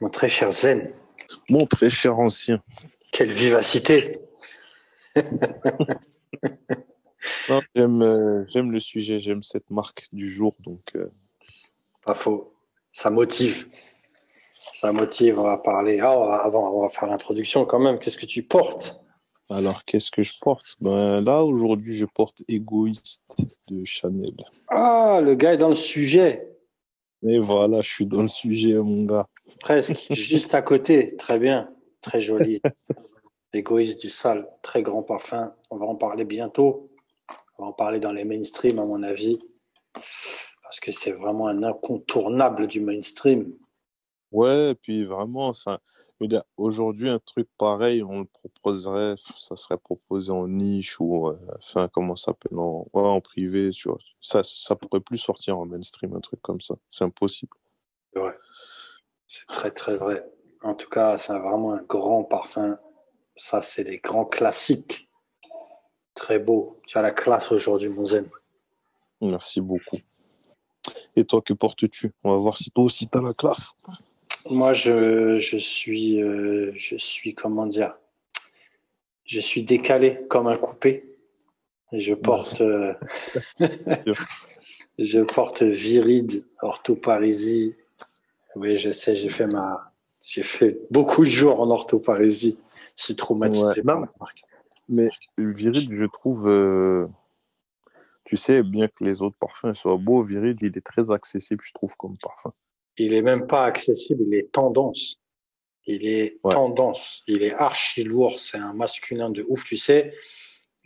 Mon très cher Zen. Mon très cher ancien. Quelle vivacité. j'aime, euh, j'aime le sujet, j'aime cette marque du jour. Donc, euh. Pas faux. Ça motive. Ça motive, on va parler. Ah, avant, on va faire l'introduction quand même. Qu'est-ce que tu portes? Alors, qu'est-ce que je porte? Ben, Là, aujourd'hui, je porte Égoïste de Chanel. Ah, le gars est dans le sujet. Et voilà, je suis dans le sujet, mon gars. Presque, juste à côté. Très bien, très joli. Égoïste du sale, très grand parfum. On va en parler bientôt. On va en parler dans les mainstream, à mon avis. Parce que c'est vraiment un incontournable du mainstream. Ouais, et puis vraiment, aujourd'hui, un truc pareil, on le proposerait, ça serait proposé en niche ou, euh, enfin, comment ça s'appelle, en, en privé, tu vois. Ça, ça pourrait plus sortir en mainstream, un truc comme ça. C'est impossible. Ouais. C'est très, très vrai. En tout cas, c'est vraiment un grand parfum. Ça, c'est des grands classiques. Très beau. Tu as la classe aujourd'hui, mon zen. Merci beaucoup. Et toi, que portes-tu? On va voir si toi aussi tu as la classe. Moi, je, je suis, euh, je suis, comment dire, je suis décalé comme un coupé. Je porte, euh, je porte Viride, orthoparisie. Oui, je sais, j'ai fait ma, j'ai fait beaucoup de jours en orthoparisie. Je suis traumatisé par la marque. Mais Viride, je trouve, euh, tu sais, bien que les autres parfums soient beaux, Viride, il est très accessible, je trouve, comme parfum il est même pas accessible, il est tendance. Il est tendance, il est archi lourd, c'est un masculin de ouf, tu sais.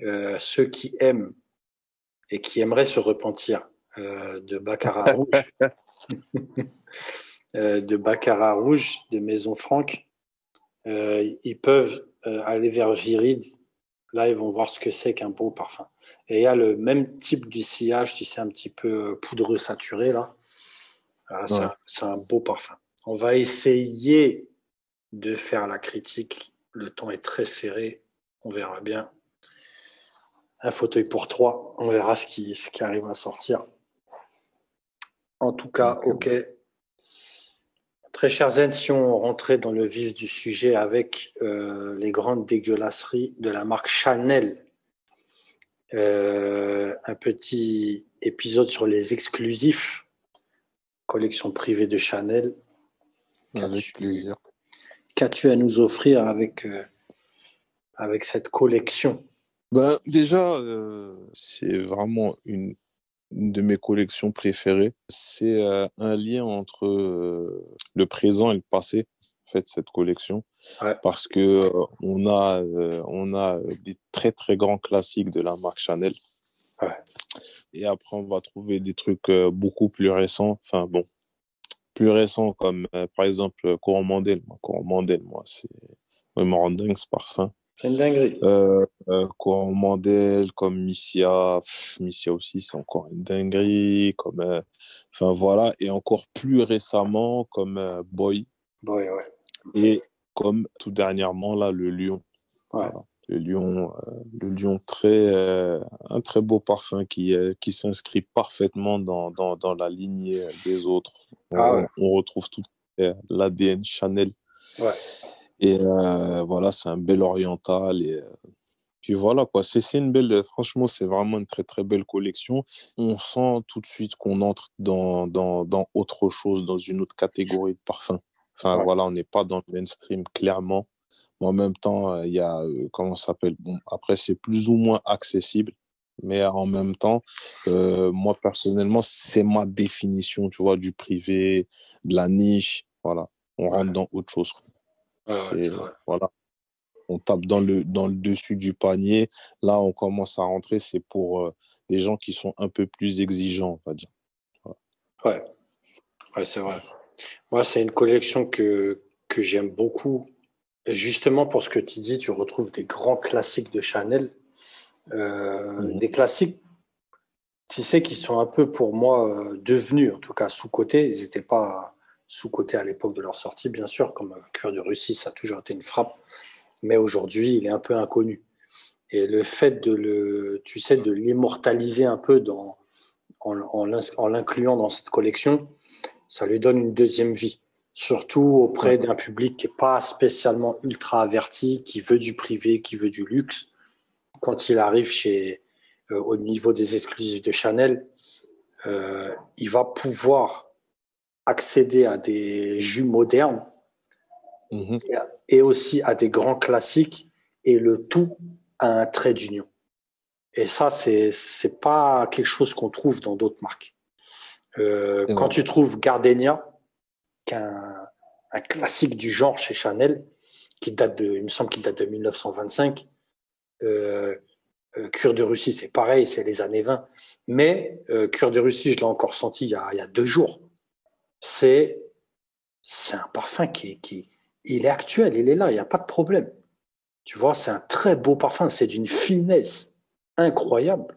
Euh, ceux qui aiment et qui aimeraient se repentir euh, de Baccarat Rouge, euh, de Baccarat Rouge, de Maison Franck, ils peuvent aller vers Viride. Là, ils vont voir ce que c'est qu'un beau parfum. Et il y a le même type du sillage, tu sais, un petit peu poudreux saturé, là. C'est un beau parfum. On va essayer de faire la critique. Le temps est très serré. On verra bien. Un fauteuil pour trois. On verra ce qui, ce qui arrive à sortir. En tout cas, OK. Très chers Zen, si on rentrait dans le vif du sujet avec euh, les grandes dégueulasseries de la marque Chanel, euh, un petit épisode sur les exclusifs collection privée de Chanel. Avec plaisir. Qu'as-tu à nous offrir avec, euh, avec cette collection? Ben, Déjà, euh, c'est vraiment une, de mes collections préférées. C'est euh, un lien entre le présent et le passé, en fait, cette collection. Parce que on a, on a des très très grands classiques de la marque Chanel. Et après, on va trouver des trucs euh, beaucoup plus récents. Enfin, bon, plus récents comme, euh, par exemple, Courant Mandel. Courant Mandel, moi, c'est... Il me rend dingue, ce parfum. C'est une dinguerie. Euh, euh, Courant Mandel, comme Missia. Missia aussi, c'est encore une dinguerie. Comme, enfin, voilà. Et encore plus récemment, comme Boy. Boy, ouais. Et comme tout dernièrement, là, le Lion. Ouais le lion, euh, le lion très, euh, un très beau parfum qui, euh, qui s'inscrit parfaitement dans, dans, dans, la lignée des autres. Ah on, retrouve tout l'ADN Chanel. Ouais. Et voilà, c'est un bel oriental. Et puis voilà, quoi. C'est une belle, franchement, c'est vraiment une très, très belle collection. On sent tout de suite qu'on entre dans, dans, dans autre chose, dans une autre catégorie de parfums. Enfin, voilà, on n'est pas dans le mainstream, clairement en même temps, euh, il y a, euh, comment ça s'appelle? Bon, après, c'est plus ou moins accessible, mais en même temps, euh, moi, personnellement, c'est ma définition, tu vois, du privé, de la niche. Voilà, on rentre dans autre chose. voilà. On tape dans le, dans le dessus du panier. Là, on commence à rentrer. C'est pour des gens qui sont un peu plus exigeants, on va dire. Ouais, ouais c'est vrai. Moi, c'est une collection que, que j'aime beaucoup Justement, pour ce que tu dis, tu retrouves des grands classiques de Chanel. Euh, mhm. Des classiques, tu sais, qui sont un peu pour moi euh, devenus, en tout cas, sous-cotés. Ils n'étaient pas sous-cotés à l'époque de leur sortie, bien sûr, comme Cœur de Russie, ça a toujours été une frappe. Mais aujourd'hui, il est un peu inconnu. Et le fait de le, tu sais, de l'immortaliser un peu dans, en, en l'incluant dans cette collection, ça lui donne une deuxième vie. Surtout auprès d'un public qui n'est pas spécialement ultra averti, qui veut du privé, qui veut du luxe. Quand il arrive chez, euh, au niveau des exclusifs de Chanel, euh, il va pouvoir accéder à des jus modernes mhm. et aussi à des grands classiques et le tout à un trait d'union. Et ça, c'est c'est pas quelque chose qu'on trouve dans d'autres marques. Euh, quand tu trouves Gardenia, un classique du genre chez Chanel, qui date de, il me semble qu'il date de 1925. Euh, euh, Cure de Russie, c'est pareil, c'est les années 20. Mais euh, Cure de Russie, je l'ai encore senti il y a, il y a deux jours. C'est un parfum qui, qui il est actuel, il est là, il n'y a pas de problème. Tu vois, c'est un très beau parfum, c'est d'une finesse incroyable.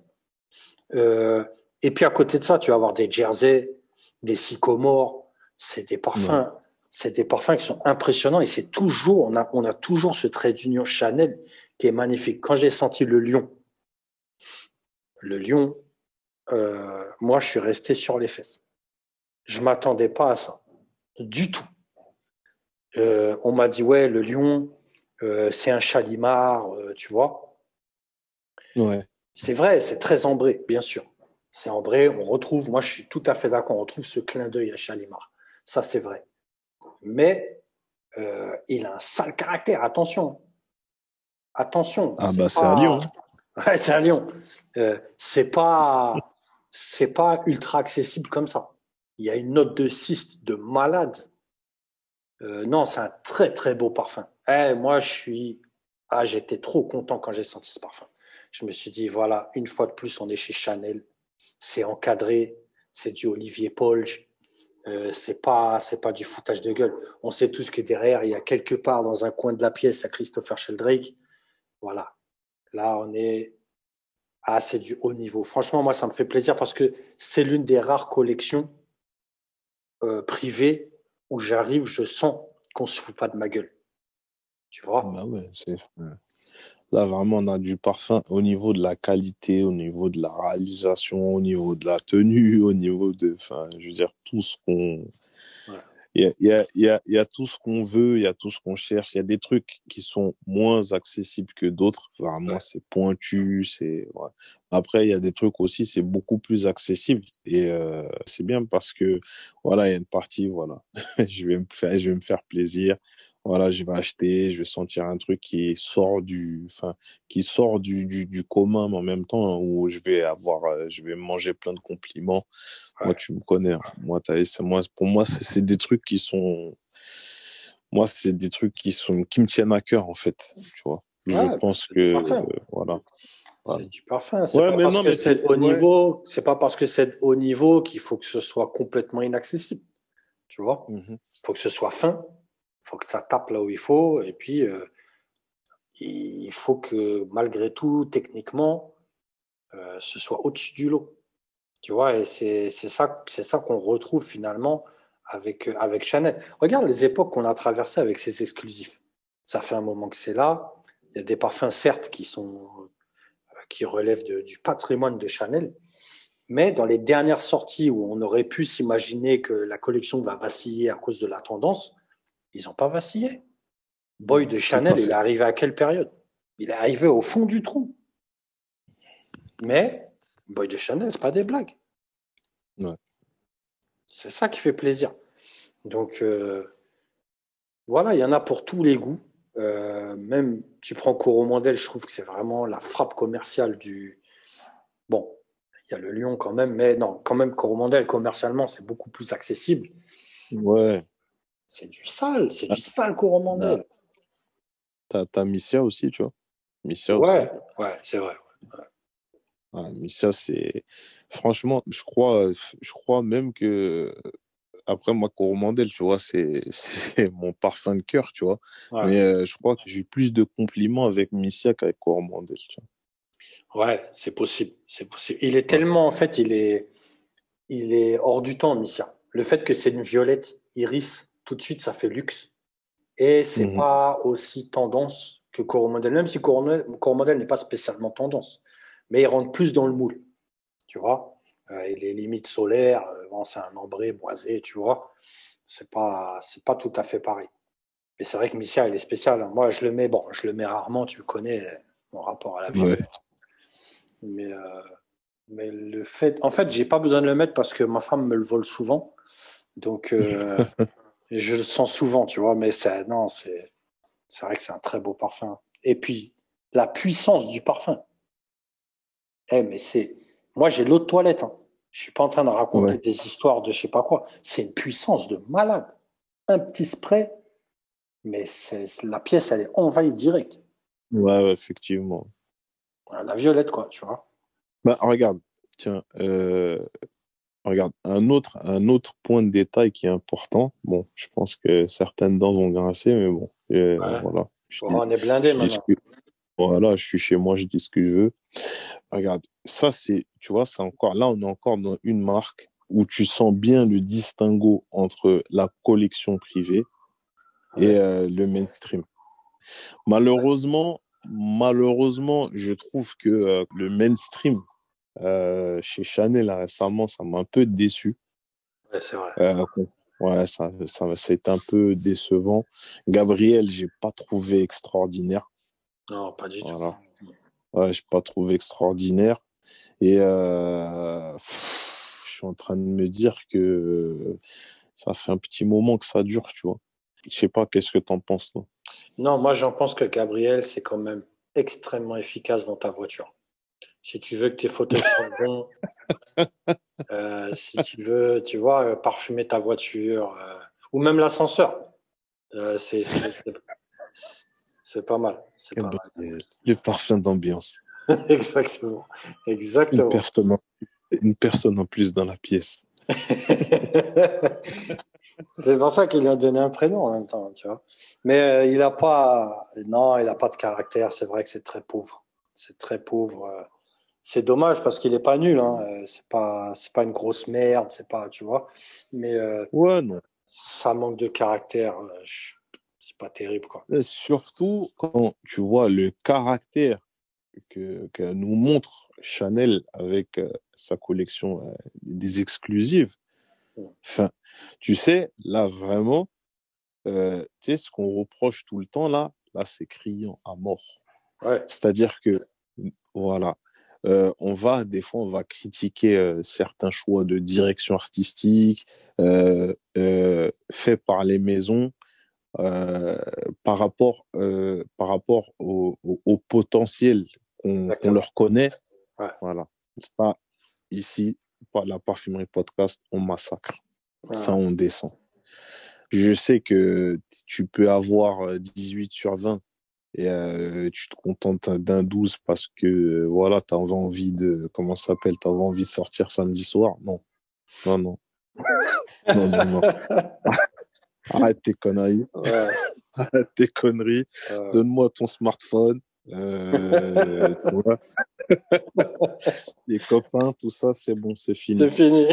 Euh, et puis à côté de ça, tu vas avoir des Jersey, des Sycomores, c'est des parfums, c'est des parfums qui sont impressionnants et c'est toujours, on a, on a toujours ce trait d'union Chanel qui est magnifique. Quand j'ai senti le lion, le lion, euh, moi je suis resté sur les fesses. Je m'attendais pas à ça, du tout. Euh, on m'a dit ouais, le lion, euh, c'est un chalimar, tu vois. Ouais. C'est vrai, c'est très ambré, bien sûr. C'est ambré, on retrouve, moi je suis tout à fait d'accord, on retrouve ce clin d'œil à Chalimar. Ça, c'est vrai. Mais euh, il a un sale caractère, attention. Attention. Ah, bah, c'est un lion. Ouais, c'est un lion. Euh, c'est pas, c'est pas ultra accessible comme ça. Il y a une note de cyste de malade. Euh, non, c'est un très très beau parfum. Eh, moi, je suis, ah, j'étais trop content quand j'ai senti ce parfum je me suis dit, voilà, une fois de plus, on est chez Chanel. C'est encadré, c'est du Olivier Polge. Euh, c'est pas c'est pas du foutage de gueule. On sait tous que derrière il y a quelque part dans un coin de la pièce à Christopher Sheldrake. Voilà. Là on est ah c'est du haut niveau. Franchement moi ça me fait plaisir parce que c'est l'une des rares collections euh, privées où j'arrive je sens qu'on se fout pas de ma gueule. Tu vois? Bah ouais, Là, vraiment, on a du parfum au niveau de la qualité, au niveau de la réalisation, au niveau de la tenue, au niveau de. Enfin, je veux dire, tout ce qu'on. Il y, a, y, a, y a tout ce qu'on veut, il y a tout ce qu'on cherche. Il y a des trucs qui sont moins accessibles que d'autres. Vraiment, c'est pointu. c'est Après, il y a des trucs aussi, c'est beaucoup plus accessible. Et euh, c'est bien parce que, voilà, il y a une partie, voilà, je, vais me faire, je vais me faire plaisir voilà, je vais acheter, je vais sentir un truc qui sort du, enfin, qui sort du, du, du, commun, mais en même temps, où je vais avoir, euh, je vais manger plein de compliments. Moi, tu me connais. Hein. Moi, as, moi, pour moi, c'est des trucs qui sont, moi, c'est des trucs qui sont, qui me tiennent à cœur, en fait, tu vois. je pense que, euh, voilà. C'est du parfum. C'est pas parce que c'est haut niveau, c'est pas parce que c'est haut niveau qu'il faut que ce soit complètement inaccessible. Tu vois? Il mmh faut que ce soit fin faut que ça tape là où il faut. Et puis, euh, il faut que malgré tout, techniquement, euh, ce soit au-dessus du lot. Tu vois, et c'est ça, ça qu'on retrouve finalement avec, avec Chanel. Regarde les époques qu'on a traversées avec ces exclusifs. Ça fait un moment que c'est là. Il y a des parfums, certes, qui, sont, qui relèvent du patrimoine de Chanel. Mais dans les dernières sorties où on aurait pu s'imaginer que la collection va vaciller à cause de la tendance, ils n'ont pas vacillé. Boy de Chanel, il est arrivé à quelle période? Il est arrivé au fond du trou. Mais Boy de Chanel, ce pas des blagues. C'est ça qui fait plaisir. Donc, euh, voilà, il y en a pour tous les goûts. Euh, même, tu prends Coromandel, je trouve que c'est vraiment la frappe commerciale du. Bon, il y a le Lion quand même, mais non, quand même, Coromandel, commercialement, c'est beaucoup plus accessible. Ouais. C'est du sale, c'est du ah. sale coromandel. T'as as Missia aussi, tu vois. Missia aussi. Ouais, ouais, c'est vrai. Missia, c'est. Franchement, je crois, je crois même que. Après, moi, Coromandel, tu vois, c'est mon parfum de cœur, tu vois. Mais euh, je crois que j'ai plus de compliments avec Missia qu'avec Coromandel, tu vois. Ouais, c'est possible. C'est possible. Il est tellement, en fait, il est, il est hors du temps, Missia. Le fait que c'est une violette iris, tout de suite, ça fait luxe. Et c'est n'est mhm. pas aussi tendance que Coromandel, même si Coromandel n'est pas spécialement tendance. Mais il rentre plus dans le moule. Tu vois euh, Il est limite solaire. Euh, bon, c'est un ambré boisé, tu vois. C'est pas, c'est pas tout à fait pareil. Mais c'est vrai que Missia, il est spécial. Hein. Moi, je le mets, bon, je le mets rarement, tu connais mon rapport à la vie. Mais, euh, mais le fait, en fait, j'ai pas besoin de le mettre parce que ma femme me le vole souvent. Donc, je le sens souvent, tu vois. Mais c'est, non, c'est, c'est vrai que c'est un très beau parfum. Et puis, la puissance du parfum. Eh, mais c'est, moi, j'ai l'eau de toilette. Hein. Je suis pas en train de raconter des histoires de je sais pas quoi. C'est une puissance de malade. Un petit spray, mais c'est, la pièce, elle est envahie direct. Ouais, effectivement. La violette, quoi, tu vois. Bah, regarde, tiens, euh, regarde, un autre, un autre point de détail qui est important. Bon, je pense que certaines dents vont grincer, mais bon, euh, voilà. on est blindé maintenant. Voilà, je suis chez moi, je dis ce que je veux. Regarde, ça c'est, tu vois, c'est encore, là on est encore dans une marque où tu sens bien le distinguo entre la collection privée et euh, le mainstream. Malheureusement, malheureusement, je trouve que euh, le mainstream euh, chez Chanel récemment, ça m'a un peu déçu. Ouais, c'est vrai. ouais, ça, ça, ça a été un peu décevant. Gabriel, j'ai pas trouvé extraordinaire. Non, pas du tout. Ouais, j'ai pas trouvé extraordinaire. Et euh, je suis en train de me dire que ça fait un petit moment que ça dure, tu vois. Je sais pas, qu'est-ce que tu en penses, toi? Non, moi, j'en pense que Gabriel, c'est quand même extrêmement efficace dans ta voiture. Si tu veux que tes fauteuils soient bons, euh, si tu veux, tu vois, euh, parfumer ta voiture, ou même l'ascenseur, c'est c'est pas mal. Pas mal. Le parfum d'ambiance. Exactement. Exactement. Une personne, en, une personne en plus dans la pièce. c'est pour ça qu'il lui a donné un prénom en même temps, tu vois. Mais euh, il n'a pas, non, il a pas de caractère. C'est vrai que c'est très pauvre. C'est très pauvre. Euh. C'est dommage parce qu'il n'est pas nul. Hein. Euh, c'est pas, c'est pas une grosse merde. C'est pas, tu vois. Mais ouais, non. Ça manque de caractère. Je c'est pas terrible. Quoi. surtout quand tu vois le caractère que, que nous montre Chanel avec euh, sa collection euh, des exclusives. Enfin, tu sais, là vraiment, euh, tu sais, ce qu'on reproche tout le temps là, là c'est criant à mort. Ouais. C'est-à-dire que, voilà, on va, des fois, on va critiquer certains choix de direction artistique faits par les maisons euh, par rapport, euh, par rapport au, au, potentiel qu'on leur connaît. Voilà. Ça, ici, la parfumerie podcast, on massacre. Ça, on descend. Je sais que tu peux avoir 18 euh, sur 20 et euh, tu te contentes d'un 12 parce que voilà, tu as envie de comment ça s'appelle, tu envie de sortir samedi soir? Non. Non non. non non non. Arrête tes conneries. Arrête tes conneries. Donne-moi ton smartphone. Euh, les copains, tout ça, c'est bon, c'est fini. C'est fini.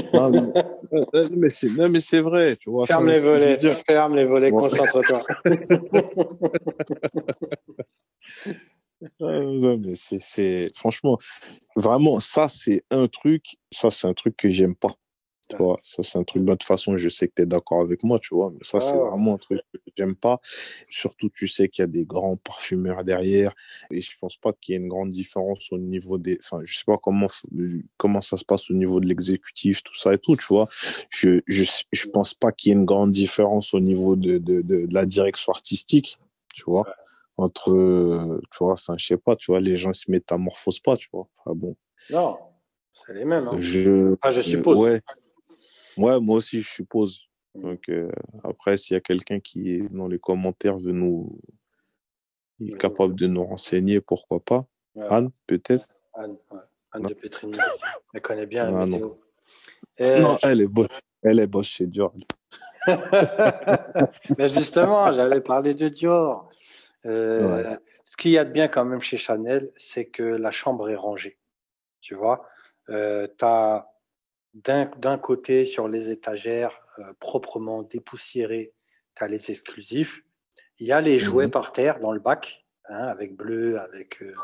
mais, c'est, mais c'est vrai, tu vois. Ferme les volets, ferme les volets, concentre-toi. Non, mais c'est, c'est, franchement, vraiment, ça, c'est un truc, ça, c'est un truc que j'aime pas. Tu vois, ça, c'est un truc, de toute façon, je sais que tu es d'accord avec moi, tu vois, mais ça, c'est vraiment un truc que j'aime pas. Surtout, tu sais qu'il y a des grands parfumeurs derrière, et je pense pas qu'il y ait une grande différence au niveau des, enfin, je sais pas comment, comment ça se passe au niveau de l'exécutif, tout ça et tout, tu vois. Je, je, je pense pas qu'il y ait une grande différence au niveau de, de, de, la direction artistique, tu vois. Entre, tu vois, enfin, je sais pas, tu vois, les gens se métamorphosent pas, tu vois. Enfin, bon. Non, c'est les mêmes. Hein. Je, ah, je suppose. ouais. Ouais, moi aussi, je suppose. Mmh. Donc, euh, après, s'il y a quelqu'un qui est dans les commentaires veut nous, est capable de nous renseigner, pourquoi pas. Anne, peut-être? Anne, Anne de Pétrini. Elle connaît bien la météo. Non. elle est bonne. Elle est bosse chez Dior. Mais justement, j'avais parlé de Dior. Euh, ce qu'il y a de bien quand même chez Chanel, c'est que la chambre est rangée. Tu vois, euh, tu as d'un côté, sur les étagères, euh, proprement dépoussiérées, tu as les exclusifs. Il y a les jouets mhm. par terre dans le bac, hein, avec Bleu, avec, euh,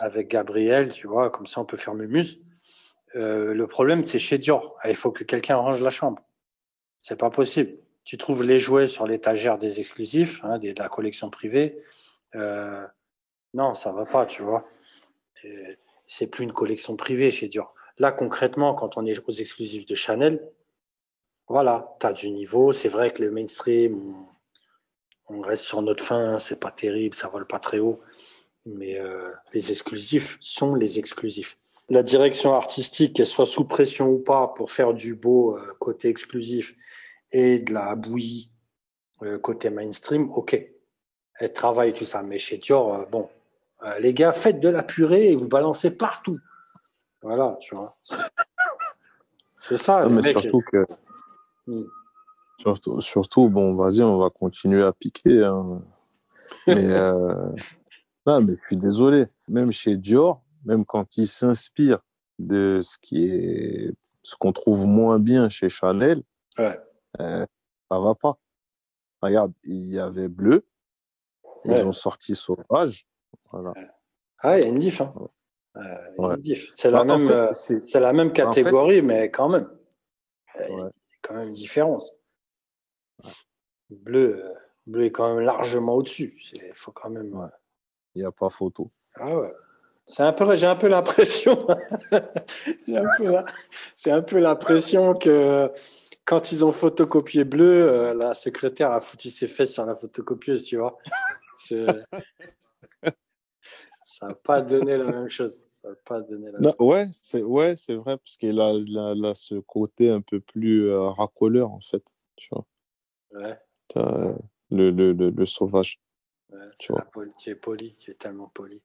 avec Gabriel, tu vois, comme ça on peut faire mumuse. Euh, le problème, c'est chez Dior. Ah, il faut que quelqu'un range la chambre. C'est pas possible. Tu trouves les jouets sur l'étagère des exclusifs, hein, de la collection privée. Euh, non, ça va pas, tu vois. C'est plus une collection privée chez Dior. Là, concrètement, quand on est aux exclusifs de Chanel, voilà, tu as du niveau. C'est vrai que le mainstream, on, reste sur notre fin, c'est pas terrible, ça vole pas très haut. Mais euh, les exclusifs sont les exclusifs la direction artistique, qu'elle soit sous pression ou pas, pour faire du beau euh, côté exclusif et de la bouillie euh, côté mainstream, ok. Elle travaille tout ça. Mais chez Dior, bon, les gars, faites de la purée et vous balancez partout. Voilà, tu vois. C'est ça. mais surtout que. Hmm. Surtout, surtout, bon, vas-y, on va continuer à piquer. Hein. Mais, non, mais je suis désolé. Même chez Dior, même quand il s'inspire de ce qui est ce qu'on trouve moins bien chez Chanel, ouais. euh, ça va pas. Regarde, il y avait bleu, ils ont sorti sauvage, voilà. Ah, il y a une diff. Hein. Euh, c'est la, même, euh, c'est la même catégorie, mais quand même. Il y a quand même une différence. Bleu, euh, bleu est quand même largement au-dessus. Il faut quand même. Il n'y a pas photo. Ah ouais. C'est un peu, j'ai un peu l'impression, j'ai un peu l'impression que quand ils ont photocopié bleu, euh, la secrétaire a foutu ses fesses sur la photocopieuse, tu vois. ça n'a pas donné la même chose. Ça pas donné la ouais, c'est ouais, c'est vrai parce qu'il a, a, ce côté un peu plus euh, racoleur en fait, tu vois. Ouais. le, le, le, sauvage. Ouais, tu, vois. tu es poli, tu es tellement poli.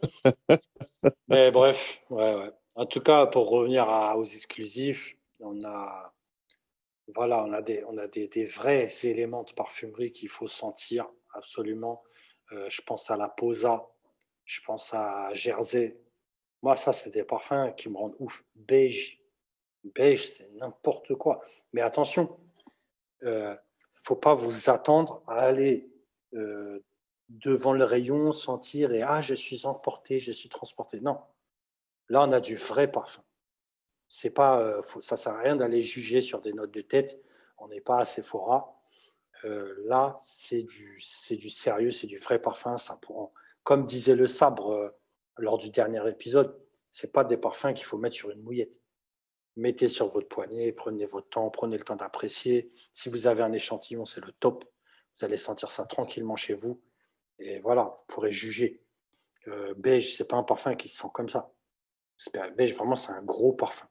Mais bref, ouais, ouais. En tout cas, pour revenir à, aux exclusifs, on a, voilà, on a des, on a des, des vrais éléments de parfumerie qu'il faut sentir absolument. Euh, je pense à la Posa, je pense à Jersey. Moi, ça, c'est des parfums qui me rendent ouf. Beige, beige, c'est n'importe quoi. Mais attention, il euh, faut pas vous attendre à aller euh, devant le rayon, sentir et ah, je suis emporté, je suis transporté. Non. Là, on a du vrai parfum. C'est pas, euh, ça sert à rien d'aller juger sur des notes de tête. On n'est pas à Sephora. Là, c'est du, c'est du sérieux, c'est du vrai parfum. Ça prend, comme disait le sabre euh, lors du dernier épisode, c'est pas des parfums qu'il faut mettre sur une mouillette. Mettez sur votre poignet, prenez votre temps, prenez le temps d'apprécier. Si vous avez un échantillon, c'est le top. Vous allez sentir ça tranquillement chez vous. Et voilà, vous pourrez juger. Euh, beige, c'est pas un parfum qui se sent comme ça. Beige, vraiment, c'est un gros parfum.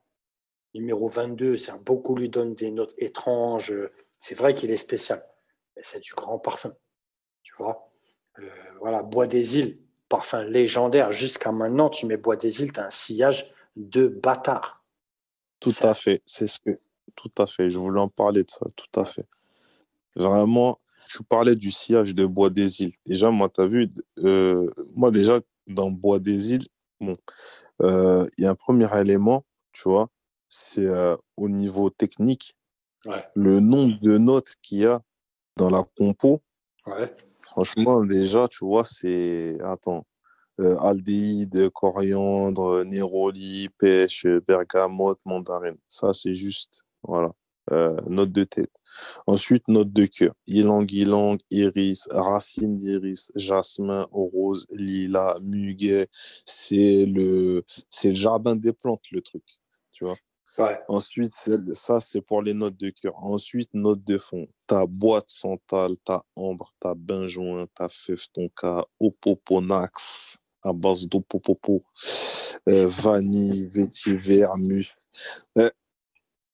Numéro 22, c'est beaucoup lui donne des notes étranges. C'est vrai qu'il est spécial, mais c'est du grand parfum. Tu vois? Voilà, Bois des îles, parfum légendaire. Jusqu'à maintenant, tu mets Bois des îles, tu as un sillage de bâtard. Tout à fait, c'est ce que. Tout à fait, je voulais en parler de ça, tout à fait. Vraiment, tu parlais du sillage de Bois des Îles. Déjà, moi, tu as vu, euh, moi, déjà, dans Bois des Îles, bon, euh, il y a un premier élément, tu vois, c'est euh, au niveau technique, le nombre de notes qu'il y a dans la compo. Franchement, déjà, tu vois, c'est. Attends. aldéhyde, coriandre, néroli, pêche, bergamote, mandarine. Ça, c'est juste. Voilà. Euh, note de tête. Ensuite, note de cœur. Ylang ylang, iris, racine d'iris, jasmin, rose, lilas, muguet. C'est le, c'est le jardin des plantes, le truc. Tu vois. Ouais. Ensuite, ça, c'est pour les notes de cœur. Ensuite, note de fond. Ta boîte centrale, ta ambre, ta benjoin, ta fève tonka, opoponax à base d'opopopo, euh, vanille, vétiver, musc. Euh,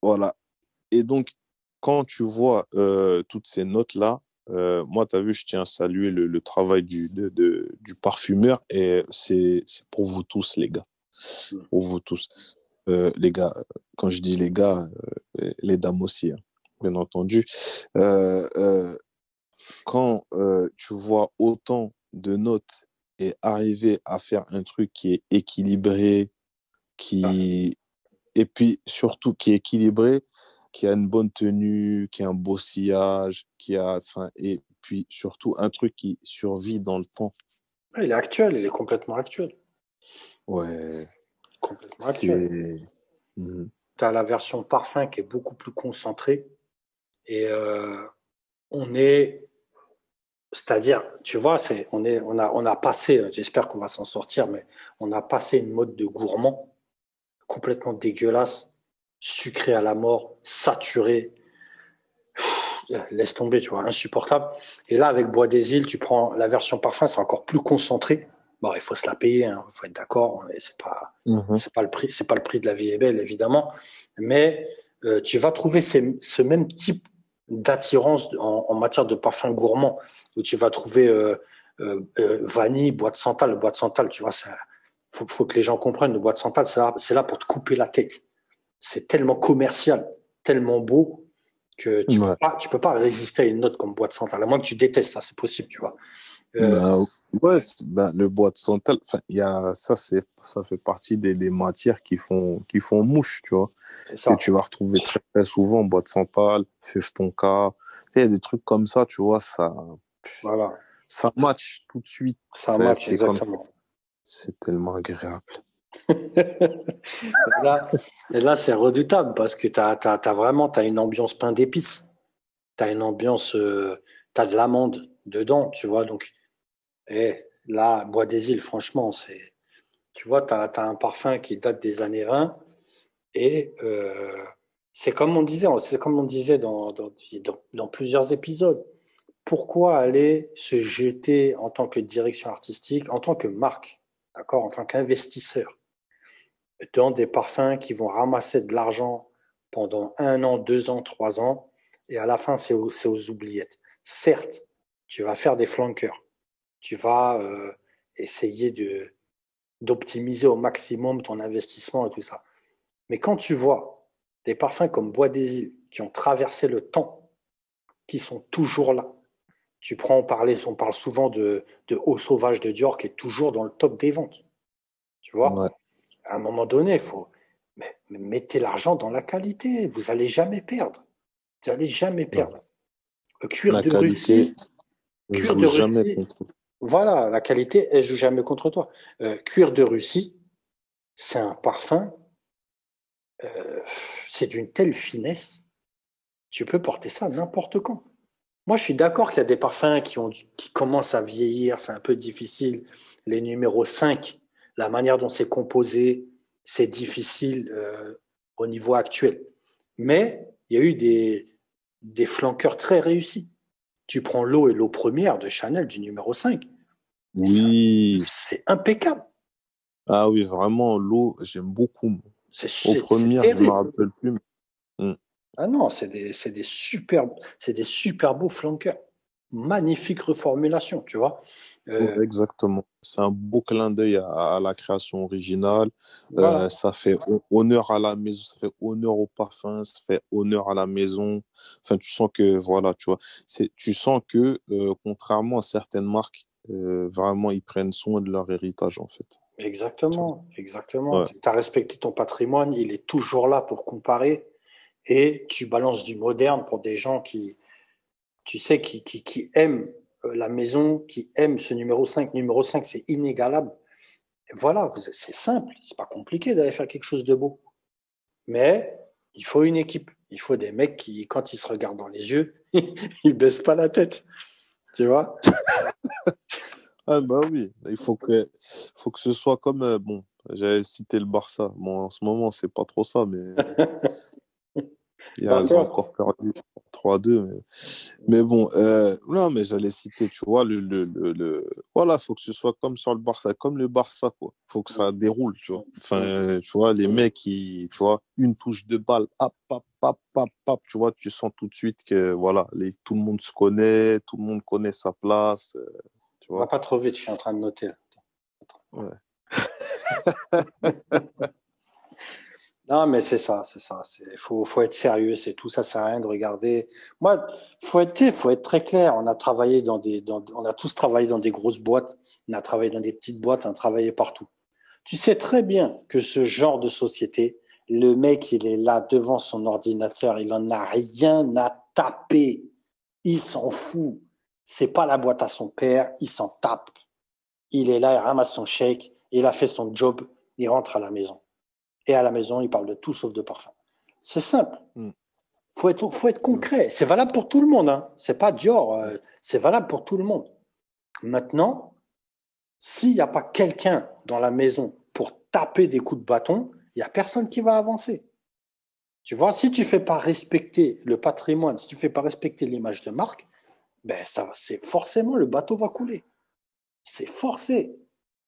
voilà. Et donc, quand tu vois euh, toutes ces notes-là, euh, moi, tu as vu, je tiens à saluer le, travail du, de, du parfumeur et c'est pour vous tous, les gars. Pour vous tous. Euh, les gars, quand je dis les gars, les dames aussi, hein, bien entendu. quand tu vois autant de notes et arriver à faire un truc qui est équilibré, qui. Et puis surtout qui est équilibré, qui a une bonne tenue, qui a un beau sillage, qui a, enfin, et puis surtout un truc qui survit dans le temps. Il est actuel, il est complètement actuel. Ouais. Complètement actuel. Mhm. Tu as la version parfum qui est beaucoup plus concentrée. Et euh, on est. C'est-à-dire, tu vois, c'est, on, est, on, a, on a passé, j'espère qu'on va s'en sortir, mais on a passé une mode de gourmand complètement dégueulasse, sucré à la mort, saturé. laisse tomber, tu vois, insupportable. Et là, avec Bois des Îles, tu prends la version parfum, c'est encore plus concentré. Bon, il faut se la payer, il hein, faut être d'accord. C'est pas, mhm. c'est pas le prix, c'est pas le prix de la vie est belle, évidemment. Mais euh, tu vas trouver ce même type d'attirance en, matière de parfum gourmand, où tu vas trouver euh, euh, vanille, boîte santal. Boîte santal, tu vois, ça, faut, faut que les gens comprennent. Le boîte santal, c'est là, pour te couper la tête. C'est tellement commercial, tellement beau que tu, tu peux pas résister à une note comme boîte santal. À moins que tu détestes ça, c'est possible, tu vois. Euh, bah, ouais, bah, le bois de santal, y a, ça, c'est, ça fait partie des, des, matières qui font, qui font mouche, tu vois. Que tu vas retrouver très, très souvent, bois de santal, cas. Il y a des trucs comme ça, tu vois, ça, voilà. ça match tout de suite. Ça match. C'est tellement agréable. et là, là c'est redoutable parce que tu as, as, vraiment as une ambiance pain d'épices. Tu as une ambiance, euh, tu as de l'amande dedans, tu vois. Donc, et là, Bois des Îles, franchement, c'est. Tu vois, tu as, un parfum qui date des années 20 et euh, c'est comme on disait, c'est comme on disait dans, plusieurs épisodes. Pourquoi aller se jeter en tant que direction artistique, en tant que marque, d'accord, en tant qu'investisseur, dans des parfums qui vont ramasser de l'argent pendant un an, deux ans, trois ans, et à la fin, c'est aux, aux oubliettes. Certes, tu vas faire des flanqueurs tu vas euh, essayer de, d'optimiser au maximum ton investissement et tout ça. Mais quand tu vois des parfums comme Bois des Îles qui ont traversé le temps, qui sont toujours là, tu prends, on, parlait, on parle souvent de, de Eau Sauvage de Dior qui est toujours dans le top des ventes. Tu vois? À un moment donné, il faut. Mais, mettez l'argent dans la qualité, vous n'allez jamais perdre. Vous n'allez jamais perdre. Le cuir de Russie. Cuir de Russie. Voilà, la qualité, elle joue jamais contre toi. Euh, cuir de Russie, c'est un parfum, euh, c'est d'une telle finesse, tu peux porter ça n'importe quand. Moi, je suis d'accord qu'il y a des parfums qui, ont, commencent à vieillir, c'est un peu difficile. Les numéros 5, la manière dont c'est composé, c'est difficile euh, au niveau actuel. Mais il y a eu des, des flanqueurs très réussis. Tu prends l'eau et l'eau première de Chanel du numéro 5. Oui. C'est impeccable. Ah oui, vraiment, l'eau, j'aime beaucoup. C'est Au premier, je ne me rappelle plus. Hmm. Ah non, c'est des, des, super, des super beaux flanqueurs. Magnifique reformulation, tu vois. Euh, exactement. C'est un beau clin d'œil à, la création originale. Euh, ça fait honneur à la maison, ça fait honneur au parfum, ça fait honneur à la maison. Enfin, tu sens que, voilà, tu vois, tu sens que, euh, contrairement à certaines marques, vraiment, ils prennent soin de leur héritage, en fait. Exactement, exactement. Tu as respecté ton patrimoine, il est toujours là pour comparer et tu balances du moderne pour des gens qui, tu sais, qui, qui, qui aiment euh, la maison qui aime ce numéro 5. Numéro 5, c'est inégalable. voilà, c'est simple, c'est pas compliqué d'aller faire quelque chose de beau. Mais il faut une équipe. Il faut des mecs qui, quand ils se regardent dans les yeux, ils baissent pas la tête. Tu vois? Ah bah oui, il faut que, faut que ce soit comme, euh, bon, j'avais cité le Barça. Bon, en ce moment, c'est pas trop ça, mais il y a encore perdu 3-2. Mais... mais, bon, euh, non, mais j'allais citer, tu vois, le, le, le, voilà, faut que ce soit comme sur le Barça, comme le Barça, quoi. Faut que ça déroule, tu vois. Enfin, tu vois, les mecs, qui, tu vois, une touche de balle, hop, hop, hop, hop, hop, tu vois, tu sens tout de suite que, voilà, les, tout le monde se connaît, tout le monde connaît sa place, euh, tu vois. Va pas trop vite, je suis en train de noter. Ouais. Non, mais c'est ça, c'est ça. Il faut, faut, être sérieux, c'est tout. Ça sert à rien de regarder. Moi, faut être, faut être très clair. On a travaillé dans des, on a tous travaillé dans des grosses boîtes. On a travaillé dans des petites boîtes. On a travaillé partout. Tu sais très bien que ce genre de société, le mec, il est là devant son ordinateur, il en a rien à taper. Il s'en fout. C'est pas la boîte à son père, il s'en tape. Il est là, il ramasse son chèque, il a fait son job, il rentre à la maison. Et à la maison, ils parlent de tout sauf de parfum. C'est simple. Il mm. faut, être, faut être concret. C'est valable pour tout le monde. Hein. C'est pas Dior. Euh, c'est valable pour tout le monde. Maintenant, s'il n'y a pas quelqu'un dans la maison pour taper des coups de bâton, il n'y a personne qui va avancer. Tu vois, si tu ne fais pas respecter le patrimoine, si tu ne fais pas respecter l'image de marque, ben ça, c'est forcément le bateau va couler. C'est forcé.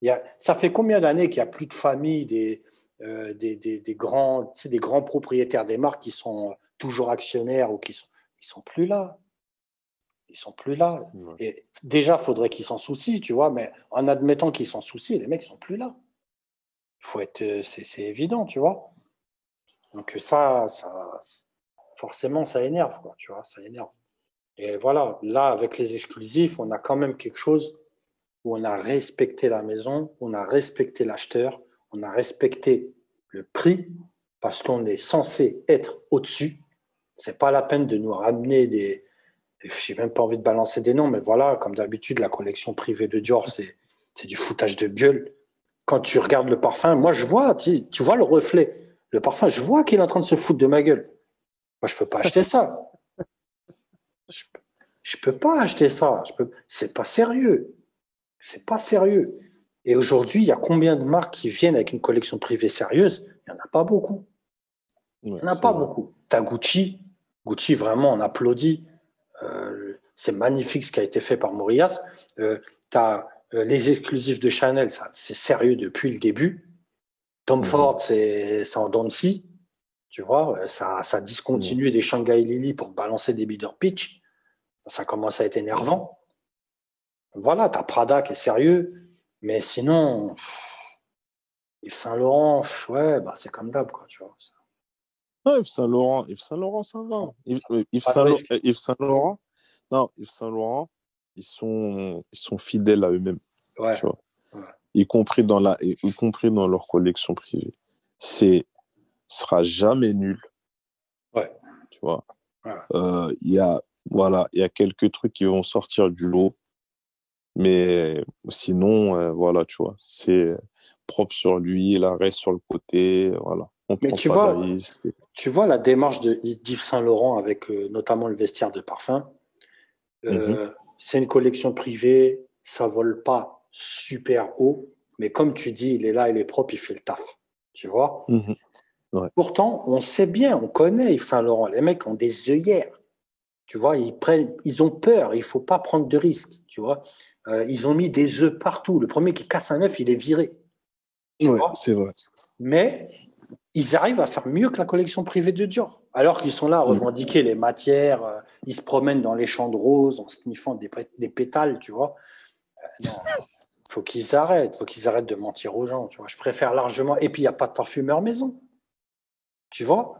Il y a, ça fait combien d'années qu'il n'y a plus de famille des, euh, des, des, des, grands, des grands propriétaires des marques qui sont toujours actionnaires ou qui sont, ils sont plus là. Ils sont plus là. Et déjà, il faudrait qu'ils s'en soucient, tu vois, mais en admettant qu'ils s'en soucient, les mecs sont plus là. Faut être, euh, c'est évident, tu vois. Donc ça, ça, forcément, ça énerve, quoi, tu vois, ça énerve. Et voilà, là, avec les exclusifs, on a quand même quelque chose où on a respecté la maison, on a respecté l'acheteur, on a respecté le prix parce qu'on est censé être au-dessus. C'est pas la peine de nous ramener des, j'ai même pas envie de balancer des noms, mais voilà, comme d'habitude, la collection privée de Dior, c'est, c'est du foutage de gueule. Quand tu regardes le parfum, moi je vois, tu, tu vois le reflet. Le parfum, je vois qu'il est en train de se foutre de ma gueule. Moi, je peux pas acheter ça. Je, je peux pas acheter ça. Je peux, c'est pas sérieux. C'est pas sérieux. Et aujourd'hui, il y a combien de marques qui viennent avec une collection privée sérieuse? Il n'y en a pas beaucoup. il n'y en a pas beaucoup. Tu as Gucci. Gucci, vraiment, on applaudit. Euh, c'est magnifique ce qui a été fait par Morias. Euh, tu as euh, les exclusifs de Chanel, c'est sérieux depuis le début. Tom. Ford, c'est en dents Tu vois, ça, ça discontinue des Shanghai Lily pour balancer des bidder pitch. Ça commence à être énervant. Voilà, tu as Prada qui est sérieux. Mais sinon, Yves Saint Laurent, ouais, bah, c'est comme d'hab, quoi, tu vois. Yves Saint Laurent, Yves Saint Laurent, ça va. Yves, euh, Yves, Saint, Laurent, non, Yves Saint Laurent, ils sont, ils sont fidèles à eux-mêmes. Ouais. Tu vois. Y compris dans la, y compris dans leur collection privée. C'est, sera jamais nul. Ouais. Tu vois. Euh, il y a, voilà, il y a quelques trucs qui vont sortir du lot mais sinon, euh, voilà, tu vois, c'est propre sur lui, il reste sur le côté, voilà. On Mais tu vois, tu vois la démarche de d'Yves Saint Laurent avec euh, notamment le vestiaire de parfum. Euh, mm-hmm. C'est une collection privée, ça vole pas super haut, mais comme tu dis, il est là, il est propre, il fait le taf, tu vois. Mm-hmm. Pourtant, on sait bien, on connaît Yves Saint Laurent. Les mecs ont des œillères, tu vois, ils prennent, ils ont peur, il faut pas prendre de risques, tu vois. Euh, ils ont mis des œufs partout. Le premier qui casse un œuf, il est viré. Oui, c'est vrai. Mais ils arrivent à faire mieux que la collection privée de Dior. Alors qu'ils sont là à revendiquer les matières, euh, ils se promènent dans les champs de roses en sniffant des, des pétales, tu vois. Euh, non, faut qu'ils arrêtent, faut qu'ils arrêtent de mentir aux gens, tu vois. Je préfère largement. Et puis il n'y a pas de parfumeur maison, tu vois?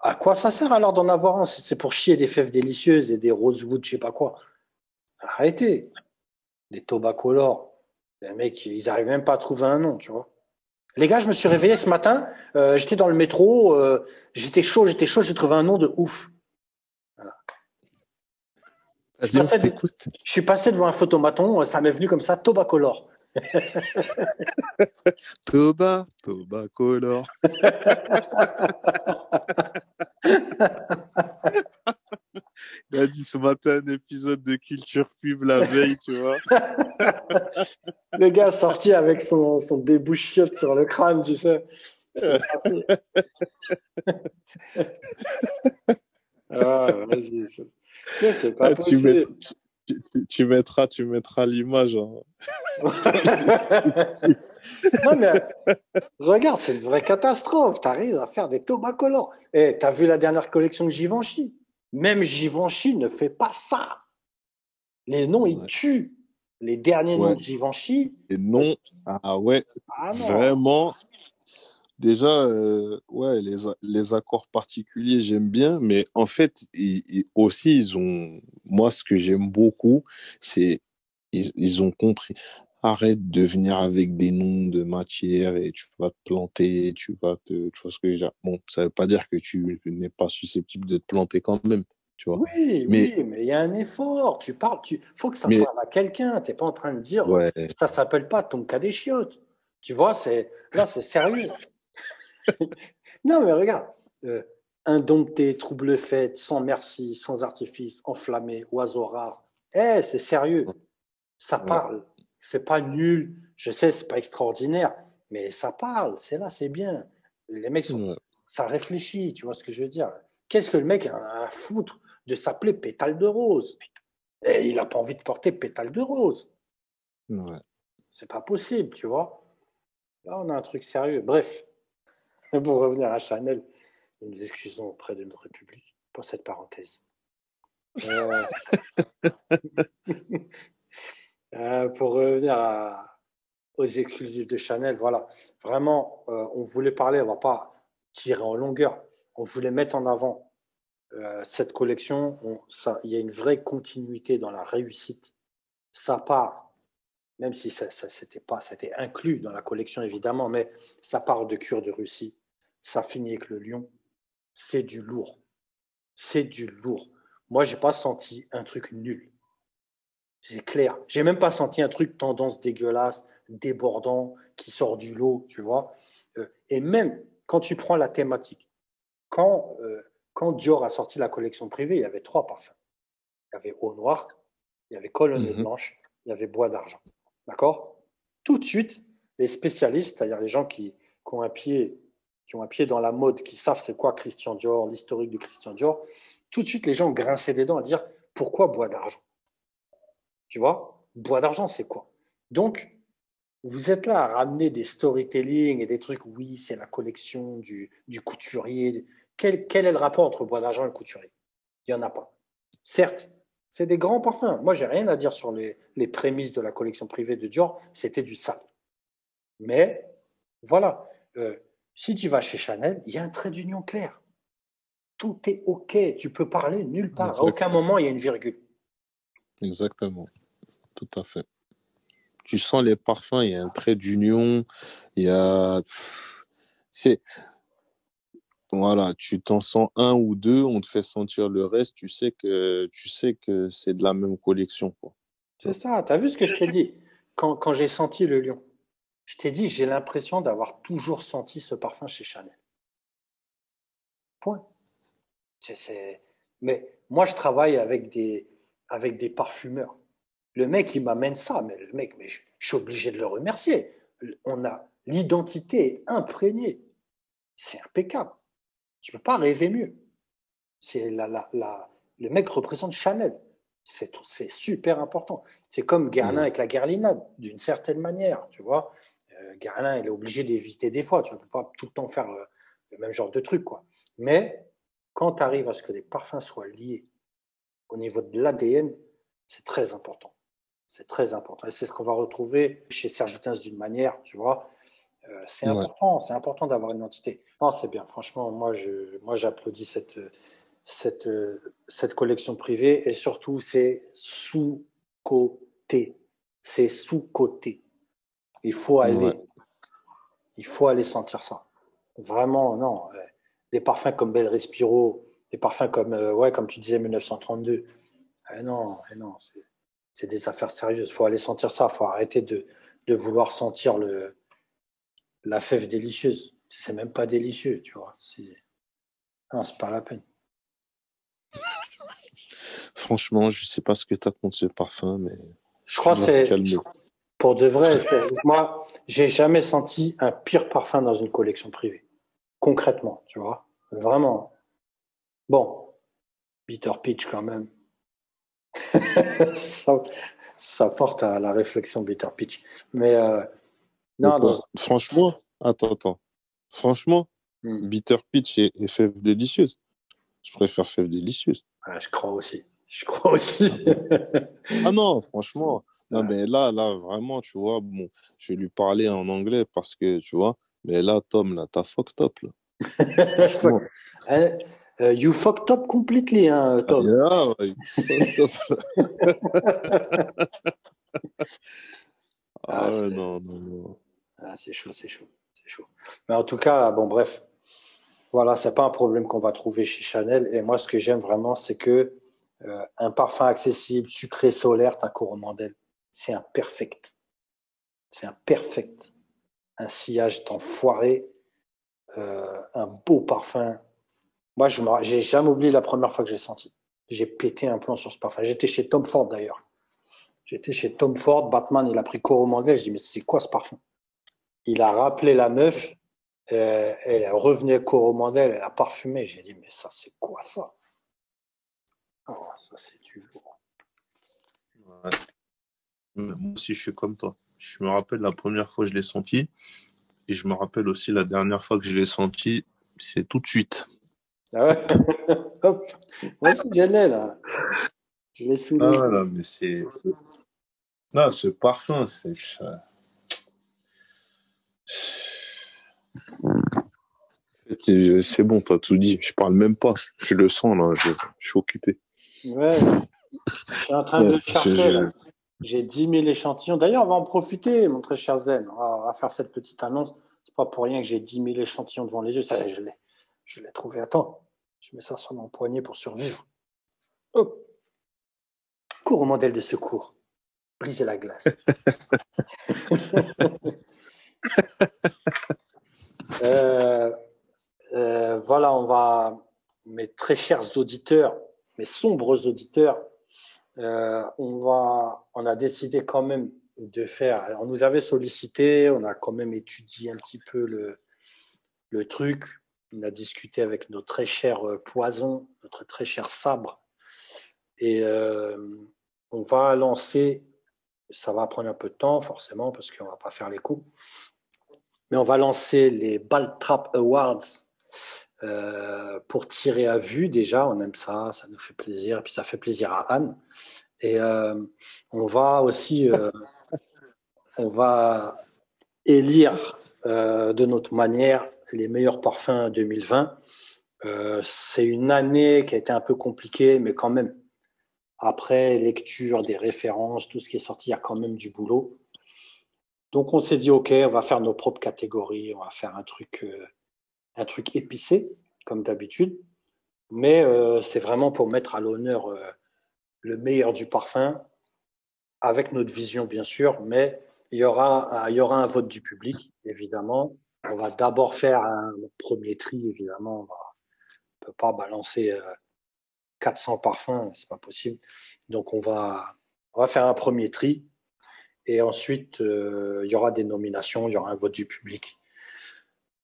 À quoi ça sert alors d'en avoir un? C'est pour chier des fèves délicieuses et des rosewood, je sais pas quoi. Arrêtez. Des tobacolores. Les mecs, ils n'arrivent même pas à trouver un nom, tu vois. Les gars, je me suis réveillé ce matin, euh, j'étais dans le métro, euh, j'étais chaud, j'étais chaud, j'ai trouvé un nom de ouf. Voilà. Je, suis passé devant un photomaton, ça m'est venu comme ça, Tobacolor. Toba, Tobacolor. Il a dit ce matin un épisode de Culture Pub la veille, tu vois. le gars sorti avec son, son débouchiote sur le crâne, tu sais. ah, vas-y. C'est pas ah, tu, tu, mettras, tu mettras l'image. Hein. non, mais regarde, c'est une vraie catastrophe. Tu arrives à faire des tobacolores. Et eh, tu as vu la dernière collection de Givenchy? Même Givenchy ne fait pas ça. Les noms, ils tuent. Les derniers noms de Givenchy. Les noms, ah ouais, ah vraiment. Déjà, euh, ouais, les, les accords particuliers, j'aime bien, mais en fait, ils, aussi, ils ont. Moi, ce que j'aime beaucoup, c'est ils, ils ont compris arrête de venir avec des noms de matière et tu vas te planter, tu vas te, tu vois ce que je Bon, ça veut pas dire que tu n'es pas susceptible de te planter quand même, tu vois? Oui, mais, oui, mais il y a un effort. Tu parles, tu, faut que ça parle à quelqu'un. T'es pas en train de dire, ouais. ça s'appelle pas ton cas des chiottes. Tu vois, c'est là, c'est sérieux. non, mais regarde, euh, indompté, trouble fête, sans merci, sans artifice, enflammé, oiseau rare. Eh, c'est sérieux. Ça parle. C'est pas nul. Je sais, c'est pas extraordinaire, mais ça parle. C'est là, c'est bien. Les mecs sont, ça réfléchit. Tu vois ce que je veux dire Qu'est-ce que le mec a à foutre de s'appeler pétale de rose? Et il n'a pas envie de porter pétale de rose. Ouais. C'est pas possible, tu vois. Là, on a un truc sérieux. Bref, pour revenir à Chanel, nous nous excusons auprès de notre public pour cette parenthèse. Euh, euh, pour revenir aux exclusifs de Chanel, voilà, vraiment, euh, on voulait parler, on va pas tirer en longueur, on voulait mettre en avant cette collection. il y a une vraie continuité dans la réussite. Ça part, même si ça, ça c'était pas, c'était inclus dans la collection évidemment, mais ça part de Cure de Russie, ça finit avec le Lion. C'est du lourd. C'est du lourd. Moi, j'ai pas senti un truc nul. C'est clair. J'ai même pas senti un truc tendance dégueulasse, débordant, qui sort du lot, tu vois. Euh, et même quand tu prends la thématique, quand, euh, quand Dior a sorti la collection privée, il y avait trois parfums. Il y avait eau noire, il y avait colonne mhm. blanche, il y avait bois d'argent. D'accord? Tout de suite, les spécialistes, c'est-à-dire les gens qui, qui, ont un pied, qui ont un pied dans la mode, qui savent c'est quoi Christian Dior, l'historique de Christian Dior, tout de suite, les gens grinçaient des dents à dire pourquoi bois d'argent? Tu vois Bois d'argent, c'est quoi? Donc, vous êtes là à ramener des storytelling et des trucs, oui, c'est la collection du, couturier. Quel, quel, est le rapport entre bois d'argent et le couturier? Il n'y en a pas. Certes, c'est des grands parfums. Moi, j'ai rien à dire sur les, les, prémices de la collection privée de Dior. C'était du sale. Mais voilà, euh, si tu vas chez Chanel, il y a un trait d'union clair tout est OK. Tu peux parler nulle part. À aucun moment, il y a une virgule. Exactement. Tout à fait. Tu sens les parfums, il y a un trait d'union, il y a. C'est. Voilà, tu t'en sens un ou deux, on te fait sentir le reste, tu sais que tu sais que c'est de la même collection. C'est ça, tu as vu ce que je t'ai dit? Quand, j'ai senti le lion. Je t'ai dit, j'ai l'impression d'avoir toujours senti ce parfum chez Chanel. Point. Mais moi, je travaille avec des, avec des parfumeurs. Le mec, il m'amène ça, mais le mec, mais je, suis obligé de le remercier. On a l'identité imprégnée. C'est impeccable. Tu peux pas rêver mieux. C'est la, la, la, le mec représente Chanel. C'est, c'est super important. C'est comme Guerlain mmh. avec la Guerlinade, d'une certaine manière, tu vois. Euh, Guerlain, il est obligé d'éviter des fois. Tu ne peux pas tout le temps faire le, le même genre de truc, quoi. Mais quand tu arrives à ce que les parfums soient liés au niveau de l'ADN, c'est très important. C'est très important. Et c'est ce qu'on va retrouver chez Serge Tins d'une manière, tu vois. Euh, c'est important, c'est important d'avoir une identité. Non, c'est bien. Franchement, moi, je, moi, j'applaudis cette, cette, cette collection privée et surtout, c'est sous-côté. C'est sous-côté. Il faut aller, il faut aller sentir ça. Vraiment, non des parfums comme Belle Respiro, des parfums comme, euh, ouais, comme tu disais, 1932. Eh non, eh non c'est des affaires sérieuses. Il faut aller sentir ça. Il faut arrêter de, de, vouloir sentir le, la fève délicieuse. C'est même pas délicieux, tu vois. Non, c'est pas la peine. Franchement, je sais pas ce que tu as contre ce parfum, mais. Je crois que c'est. Pour de vrai, moi, j'ai jamais senti un pire parfum dans une collection privée concrètement, tu vois. Vraiment. Bon, Peter Pitch quand même. Ça, porte à la réflexion Peter Pitch. Mais euh, non, franchement, attends, attends. Franchement, hmm. Bitter Pitch et, fève délicieuse. Je préfère fève délicieuse. je crois aussi. Je crois aussi. ah non, franchement. Non, mais là, là, vraiment, tu vois, bon, je vais lui parler en anglais parce que, tu vois, mais là, Tom, là, t'as fucked up, là. Euh, you fucked up completely, hein, Tom. Yeah, you fucked up. ah, ah non, non, non. Ah, c'est chaud, c'est chaud, c'est chaud. Mais en tout cas, bon, bref. Voilà, c'est pas un problème qu'on va trouver chez Chanel. Et moi, ce que j'aime vraiment, c'est que euh, un parfum accessible, sucré, solaire, un coromandel, c'est un perfect. C'est un perfect. un sillage d'enfoiré, euh, un beau parfum. Moi, je n'ai jamais oublié la première fois que j'ai senti. J'ai pété un plomb sur ce parfum. J'étais chez Tom Ford d'ailleurs. J'étais chez Tom Ford, Batman, il a pris Coromandel. Je dis, mais c'est quoi ce parfum? Il a rappelé la meuf, euh, elle revenue à Coromandel, elle a parfumé. J'ai dit, mais ça, c'est quoi ça? Oh, ça, c'est du lourd. Moi aussi, je suis comme toi. Je me rappelle la première fois que je l'ai senti. Et je me rappelle aussi la dernière fois que je l'ai senti, c'est tout de suite. Ah ouais Hop. Moi aussi, j'en ai là. Je l'ai sous Ah là, mais c'est. Non, ce parfum, c'est. C'est bon, t'as tout dit. Je parle même pas. Je le sens là. Je, je suis occupé. Ouais. Je suis en train de le chercher. J'ai 10 000 échantillons. D'ailleurs, on va en profiter, mon très cher Zen. On va, faire cette petite annonce. C'est pas pour rien que j'ai 10 000 échantillons devant les yeux. Ça, je l'ai, je l'ai trouvé. Attends, je mets ça sur mon poignet pour survivre. Hop. Cours au modèle de secours. Briser la glace. Euh, euh, voilà, on va, mes très chers auditeurs, mes sombres auditeurs, euh, on, va, on a décidé quand même de faire. On nous avait sollicité, on a quand même étudié un petit peu le, le truc. On a discuté avec nos très chers euh, poisons, notre très cher sabre. Et euh, on va lancer, ça va prendre un peu de temps forcément parce qu'on va pas faire les coups, mais on va lancer les Ball Trap Awards euh, pour tirer à vue déjà, on aime ça, ça nous fait plaisir, et puis ça fait plaisir à Anne. Et on va aussi, on va élire de notre manière les meilleurs parfums 2020. C'est une année qui a été un peu compliquée, mais quand même, après lecture des références, tout ce qui est sorti, il y a quand même du boulot. Donc on s'est dit, OK, on va faire nos propres catégories, on va faire un truc un truc épicé, comme d'habitude, mais euh, c'est vraiment pour mettre à l'honneur euh, le meilleur du parfum, avec notre vision bien sûr, mais il y aura, il y aura un vote du public, évidemment. On va d'abord faire un premier tri, évidemment. On ne peut pas balancer 400 euh, parfums, c'est pas possible. Donc on va, on va faire un premier tri. Et ensuite, il y aura des nominations, il y aura un vote du public.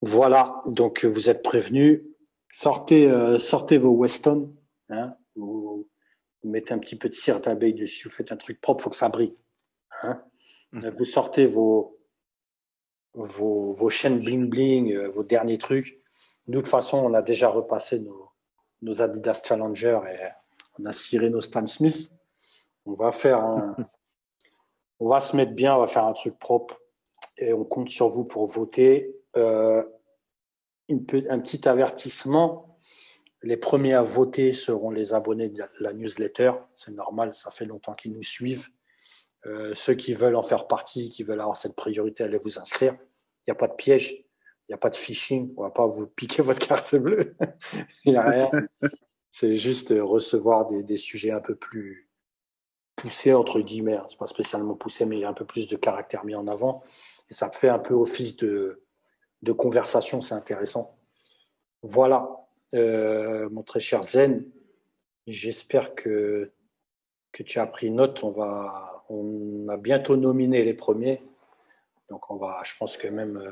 Voilà, donc vous êtes prévenus. Sortez, euh, sortez vos Weston. Hein, vous, mettez un petit peu de cire d'abeille dessus, vous faites un truc propre, il faut que ça brille. Hein. Mmh. Vous sortez vos, vos, vos, chaînes bling bling, euh, vos derniers trucs. Nous, de toute façon, on a déjà repassé nos, nos Adidas Challenger et on a ciré nos Stan Smith. On va faire un, on va se mettre bien, on va faire un truc propre et on compte sur vous pour voter. Euh, un petit avertissement. Les premiers à voter seront les abonnés de la newsletter. C'est normal, ça fait longtemps qu'ils nous suivent. Euh, ceux qui veulent en faire partie, qui veulent avoir cette priorité, allez vous inscrire. Il n'y a pas de piège, il n'y a pas de phishing. On ne va pas vous piquer votre carte bleue. Il n'y a rien. C'est juste recevoir des, sujets un peu plus poussés, entre guillemets. Ce n'est pas spécialement poussé, mais il y a un peu plus de caractère mis en avant. Et ça fait un peu office de, de conversation, c'est intéressant. Voilà, euh, mon très cher Zen, j'espère que, que tu as pris note. On, va, on a bientôt nominé les premiers. Donc, on va, je pense que même, euh,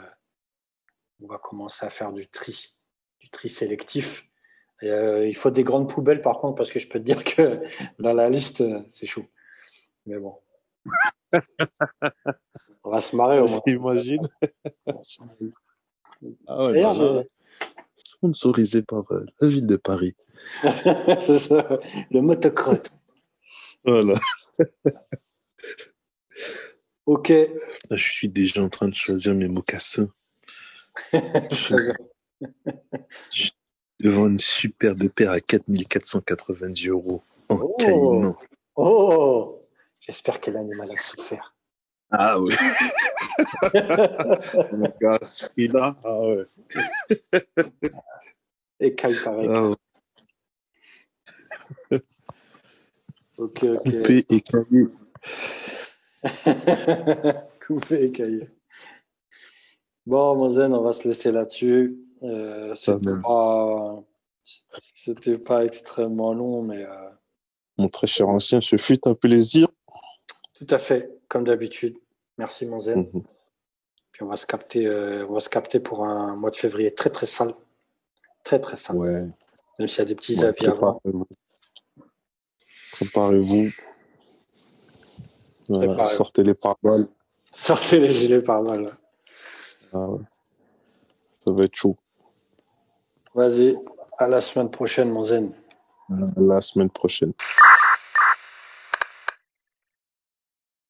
on va commencer à faire du tri, du tri sélectif. Euh, il faut des grandes poubelles, par contre, parce que je peux te dire que dans la liste, c'est chaud. Mais bon. on va se marrer au moins. J'imagine. Ah ouais, bah Sponsorisé par euh, la ville de Paris. c'est ça, le motocrotte. Voilà. Ok. je suis déjà en train de choisir mes mocassins. devant une superbe paire à 4490 euros en oh. Oh J'espère que l'animal a souffert. Ah oui. Mon gars, ce prix-là, ah ouais. Et caille pareil. Ah ok, ok. Coupé et caillé. Coupé et caillé. Bon, mon zen, on va se laisser là-dessus. Euh, c'était pas, pas extrêmement long, mais euh, Mon très cher ancien, ce fut un plaisir. tout à fait, comme d'habitude. Merci, mon zen. Mhm. Puis on va se capter, euh, on va se capter pour un mois de février très très sale, très très sale. Ouais. Même s'il y a des petits Ouais, avis avant. préparez-vous. Voilà, sortez les pare-balles. Sortez les gilets par balle. Ah ouais. Ça va être chaud. Vas-y, à la semaine prochaine, mon zen. À la semaine prochaine.